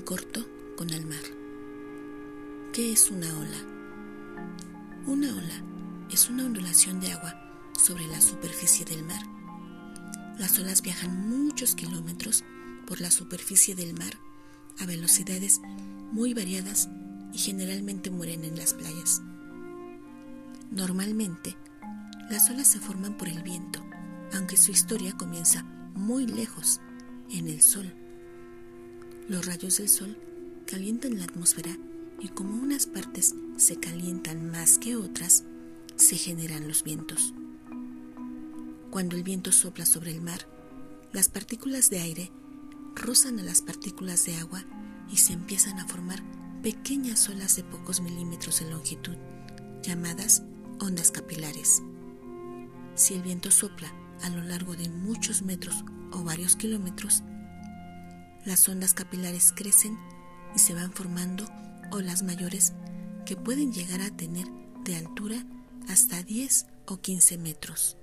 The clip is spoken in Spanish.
corto con el mar. ¿Qué es una ola? Una ola es una ondulación de agua sobre la superficie del mar. Las olas viajan muchos kilómetros por la superficie del mar a velocidades muy variadas y generalmente mueren en las playas. Normalmente, las olas se forman por el viento, aunque su historia comienza muy lejos, en el sol. Los rayos del sol calientan la atmósfera y como unas partes se calientan más que otras, se generan los vientos. Cuando el viento sopla sobre el mar, las partículas de aire rozan a las partículas de agua y se empiezan a formar pequeñas olas de pocos milímetros de longitud, llamadas ondas capilares. Si el viento sopla a lo largo de muchos metros o varios kilómetros, las ondas capilares crecen y se van formando olas mayores que pueden llegar a tener de altura hasta 10 o 15 metros.